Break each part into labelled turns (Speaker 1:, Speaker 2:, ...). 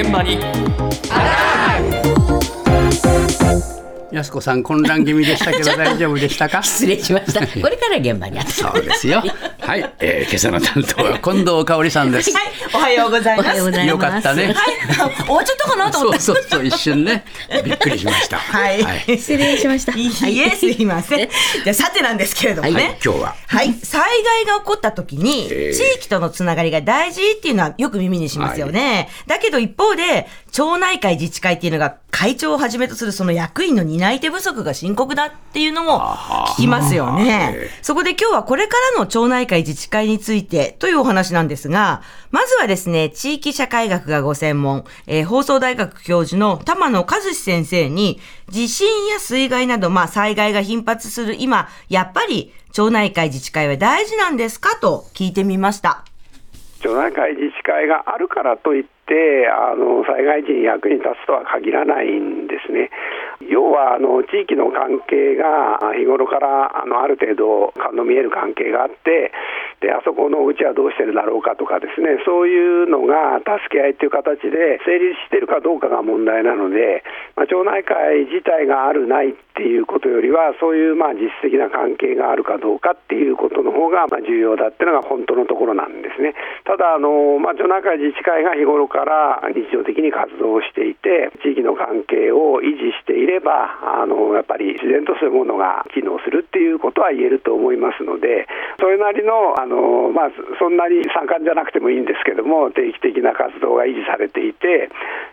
Speaker 1: 現場に
Speaker 2: やすこさん混乱気味でしたけど 大丈夫でしたか？
Speaker 3: 失礼しました。これから現場にあった。
Speaker 2: そうですよ はい、えー、今朝の担当は近藤香織さんです。
Speaker 4: はい、おはようございます。
Speaker 3: おはようございます。
Speaker 2: よかったね。
Speaker 4: はい、終わっちゃった。かなと思
Speaker 2: そう
Speaker 4: って。
Speaker 2: そうそう一瞬ね。びっくりしました。
Speaker 4: はい。
Speaker 2: はい、
Speaker 3: 失礼しました。
Speaker 4: いいえ、すいません。じゃあ、さてなんですけれどもね。
Speaker 2: はい今日は。
Speaker 4: はい、災害が起こった時に、
Speaker 2: えー。
Speaker 4: 地域とのつながりが大事っていうのはよく耳にしますよね。だけど一方で、町内会自治会っていうのが会長をはじめとするその役員の担い手不足が深刻だっていうのも聞きますよね。
Speaker 2: え。
Speaker 4: そこで今日はこれからの町内会自治会についてというお話なんですが、まずはですね、地域社会学がご専門、えー放送大学教授の玉野和志先生に、地震や水害など、まあ災害が頻発する今、やっぱり町内会自治会は大事なんですか？と聞いてみました。
Speaker 5: 町内会自治会があるからといってあの災害時に役に立つとは限らないんですね。要はあの地域の関係が日頃からあのある程度顔の見える関係があってであそこのうちはどうしてるだろうかとかですねそういうのが助け合いという形で成立してるかどうかが問題なので、まあ、町内会自体があるないっていうことよりはそういうまあ実質的な関係があるかどうかっていうことの方がまあ重要だっていうのが本当のところなんですね。ただあの、まあ、町内会自治会が日頃から日常的に活動していて地域の関係を維持していればあのやっぱり自然とそういうものが機能するっていうことは言えると思いますのでそれなりのあの、のまあ、そんなに盛んじゃなくてもいいんですけども定期的な活動が維持されていて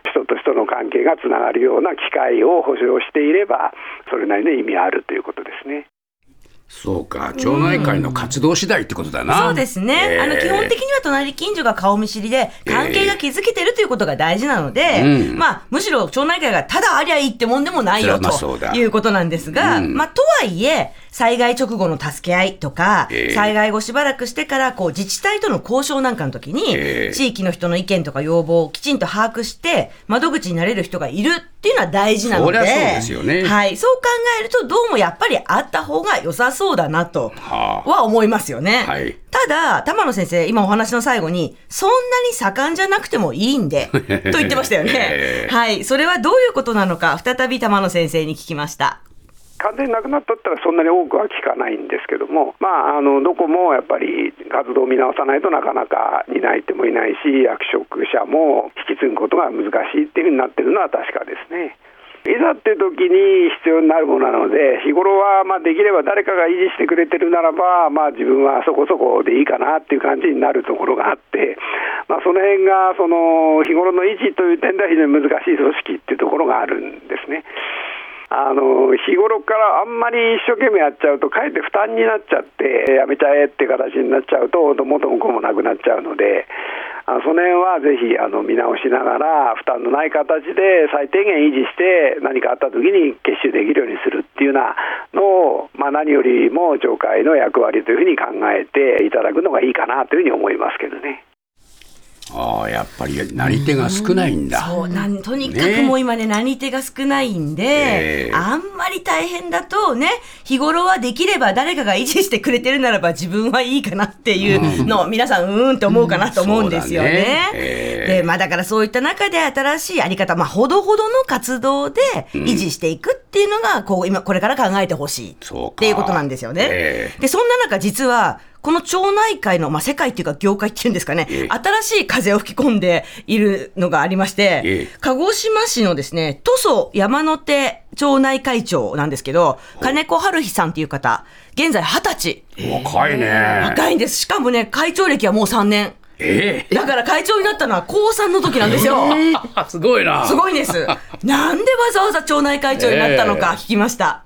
Speaker 5: 人と人の関係がつながるような機会を保障していればそれなりの意味あるということですね。
Speaker 2: そうか町内会の活動次第ってことだな、
Speaker 4: そうですね。
Speaker 2: えー。
Speaker 4: あの、基本的には隣近所が顔見知りで、関係が築けてるということが大事なので、
Speaker 2: うん。
Speaker 4: まあ、むしろ町内会がただありゃいいってもんでもないよということなんですが、
Speaker 2: うん。
Speaker 4: まあ、とはいえ、災害直後の助け合いとか、
Speaker 2: ええ
Speaker 4: 災害後しばらくしてから、こう、自治体との交渉なんかの時に、
Speaker 2: ええ
Speaker 4: 地域の人の意見とか要望をきちんと把握して、窓口になれる人がいるっていうのは大事なので、
Speaker 2: そりゃそうですよね。
Speaker 4: はい。そう考えると、どうもやっぱりあった方が良さそうだなと。
Speaker 2: は
Speaker 4: 思いますよね。
Speaker 2: はい
Speaker 4: ただ、玉野先生、今お話の最後に、そんなに盛んじゃなくてもいいんで、と言ってましたよね
Speaker 2: え。え
Speaker 4: はい。それはどういうことなのか、再び玉野先生に聞きました。
Speaker 5: 完全になくなったったらそんなに多くは聞かないんですけども、まあ、あのどこもやっぱり活動を見直さないとなかなか担い手もいないし役職者も引き継ぐことが難しいっていうふうになってるのは確かですね。いざっていう時に必要になるものなので日頃はまあできれば誰かが維持してくれてるならば、まあ、自分はそこそこでいいかなっていう感じになるところがあって、まあ、その辺がその日頃の維持という点では非常に難しい組織っていうところがあるんですね。あの日頃からあんまり一生懸命やっちゃうとかえって負担になっちゃってやめちゃえって形になっちゃうと元も子もなくなっちゃうのであその辺はぜひあの見直しながら負担のない形で最低限維持して何かあった時に結集できるようにするっていうようなのを、まあ、何よりも町会の役割というふうに考えていただくのがいいかなというふうに思いますけどね。
Speaker 2: ああやっぱりなり手が少ないんだ、
Speaker 4: そうなんとにか
Speaker 2: ね
Speaker 4: くもう今ね、何手が少ないんで、
Speaker 2: ええ。
Speaker 4: あんまり大変だとね、日頃はできれば誰かが維持してくれてるならば自分はいいかなっていうのを皆さんうーんって思うかなと思うんですよね。
Speaker 2: そうだね。ええ。
Speaker 4: で、まあだからそういった中で新しいあり方、まあほどほどの活動で維持していくっていうのが、こう今これから考えてほしいっていうことなんですよね。
Speaker 2: ええ
Speaker 4: で、そんな中実は、この町内会の、まあ、世界っていうか業界っていうんですかね、
Speaker 2: ええ
Speaker 4: 新しい風を吹き込んでいるのがありまして、
Speaker 2: ええ
Speaker 4: 鹿児島市のですね、塗蘇山手町内会長なんですけど、金子春日さんっていう方、現在二十歳。
Speaker 2: 若いね
Speaker 4: 若いんです。しかもね、会長歴はもう3年。
Speaker 2: え
Speaker 4: だから会長になったのは高3の時なんですよ。
Speaker 2: え すごいな
Speaker 4: すごいんです。なんでわざわざ町内会長になったのか聞きました。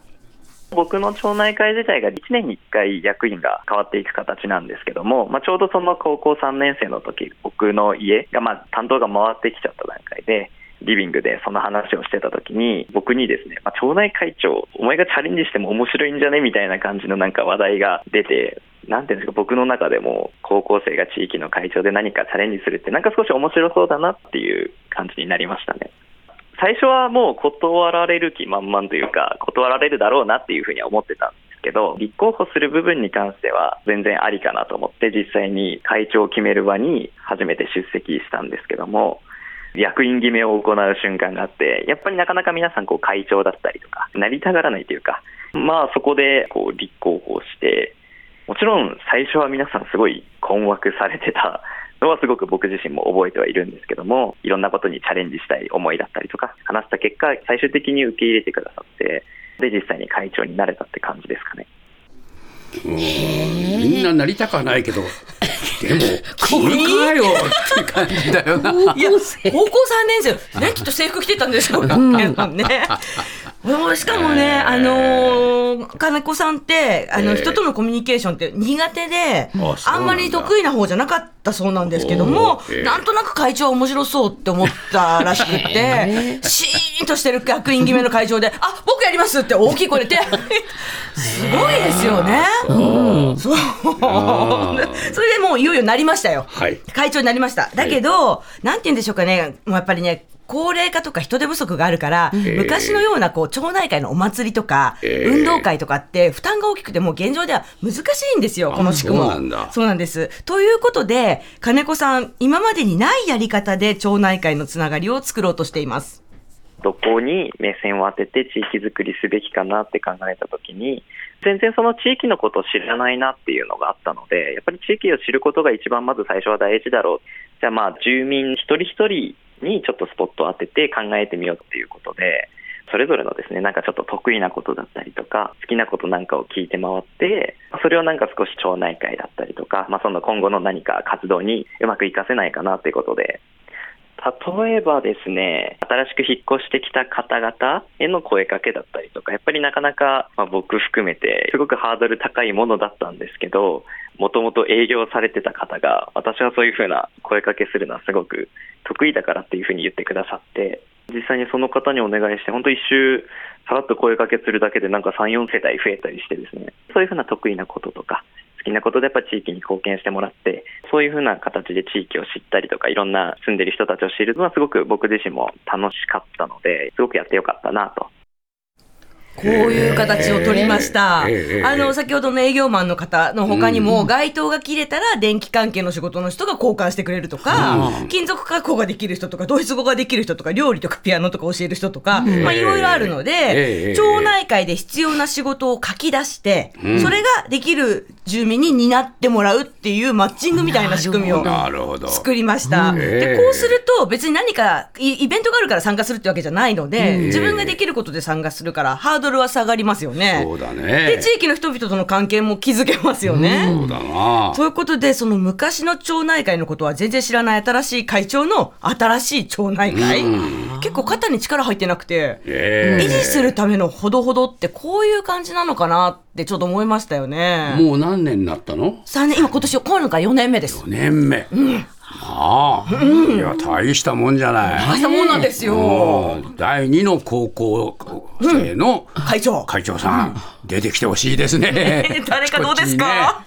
Speaker 6: 僕の町内会自体が1年に1回役員が変わっていく形なんですけども、まあ、ちょうどその高校3年生の時僕の家が、まあ、担当が回ってきちゃった段階でリビングでその話をしてた時に僕にですね、まあ、町内会長お前がチャレンジしても面白いんじゃねみたいな感じのなんか話題が出てなんていうんですか僕の中でも高校生が地域の会長で何かチャレンジするってなんか少し面白そうだなっていう感じになりましたね。最初はもう断られる気満々というか、断られるだろうなっていうふうには思ってたんですけど、立候補する部分に関しては全然ありかなと思って、実際に会長を決める場に初めて出席したんですけども、役員決めを行う瞬間があって、やっぱりなかなか皆さんこう会長だったりとか、なりたがらないというか、まあそこでこう立候補して、もちろん最初は皆さんすごい困惑されてたのはすごく僕自身も覚えてはいるんですけども、いろんなことにチャレンジしたい思いだったりとか、話した結果、最終的に受け入れてくださって、で、実際に会長になれたって感じですかね。
Speaker 2: みんななりたくはないけど、でも、君かよって感じだよな。
Speaker 4: いや、高校3年生、ね、きっと制服着てたんでしょうね。しかもね、あのー金子さんって、あの、
Speaker 2: ええ
Speaker 4: 人とのコミュニケーションって苦手で、
Speaker 2: あんだ。
Speaker 4: あんまり得意な方じゃなかったそうなんですけどもなんとなく会長は面白そうって思ったらしくって、シーンとしてる役員決めの会長で、あ、僕やりますって大きい声で手 すごいですよね。そう。
Speaker 2: あー。
Speaker 4: それでもういよいよなりましたよ。
Speaker 2: はい。
Speaker 4: 会長になりました。だけど、なんて言うんでしょうかね、もうやっぱりね、高齢化とか人手不足があるから、
Speaker 2: え
Speaker 4: 昔のようなこう町内会のお祭りとか、
Speaker 2: ええ
Speaker 4: 運動会とかって負担が大きくてもう現状では難しいんですよ、
Speaker 2: あ
Speaker 4: この地区も。
Speaker 2: そうなんだ
Speaker 4: そうなんです。ということで、金子さん、今までにないやり方で町内会のつながりを作ろうとしています。
Speaker 6: どこに目線を当てて地域づくりすべきかなって考えたときに、全然その地域のことを知らないなっていうのがあったので、やっぱり地域を知ることが一番まず最初は大事だろう。じゃあまあ住民一人一人にちょっとスポットを当てて考えてみようっていうことで、それぞれのですね、なんかちょっと得意なことだったりとか、好きなことなんかを聞いて回って、それをなんか少し町内会だったりとか、まあその今後の何か活動にうまく活かせないかなっていうことで、例えばですね、新しく引っ越してきた方々への声かけだったりとか、やっぱりなかなか、まあ、僕含めて、すごくハードル高いものだったんですけど、もともと営業されてた方が、私はそういうふうな声かけするのはすごく得意だからっていうふうに言ってくださって、実際にその方にお願いして、本当一周、さらっと声かけするだけでなんか3、4世帯増えたりしてですね、そういうふうな得意なこととか、好きなことでやっぱ地域に貢献してもらって、そういうふうな形で地域を知ったりとか、いろんな住んでる人たちを知るのはすごく僕自身も楽しかったので、すごくやってよかったなと。
Speaker 4: こういう形を取りました。あの、先ほどの営業マンの方の他にも、街灯が切れたら電気関係の仕事の人が交換してくれるとか、
Speaker 2: うん。
Speaker 4: 金属加工ができる人とか、ドイツ語ができる人とか、料理とかピアノとか教える人とか、まあいろいろあるの
Speaker 2: え
Speaker 4: で
Speaker 2: え、
Speaker 4: 町内会で必要な仕事を書き出して、
Speaker 2: うん。
Speaker 4: それができる住民に担ってもらうっていうマッチングみたいな仕組みを。作りました。で、こうすると別に何かイイベントがあるから参加するってわけじゃないので、
Speaker 2: うん。
Speaker 4: 自分ができることで参加するからハードルは下がりますよね。
Speaker 2: そうだ
Speaker 4: で、
Speaker 2: ね。
Speaker 4: 地域の人々との関係も築けますよね。
Speaker 2: そうだな。
Speaker 4: ということで、その昔の町内会のことは全然知らない新しい会長の新しい町内会、結構肩に力入ってなくて、
Speaker 2: ええ
Speaker 4: 維持するためのほどほどってこういう感じなのかなってちょっと思いましたよね。
Speaker 2: もう何年になったの
Speaker 4: ？3年、今今年、今回4年目です。
Speaker 2: ?4 年目。ああ、いや、大したもんじゃない。
Speaker 4: 大したもんなんですよ。
Speaker 2: うん第二の高校生の
Speaker 4: 会長。
Speaker 2: 会長さん、出てきてほしいですね。
Speaker 4: 誰かどうですか？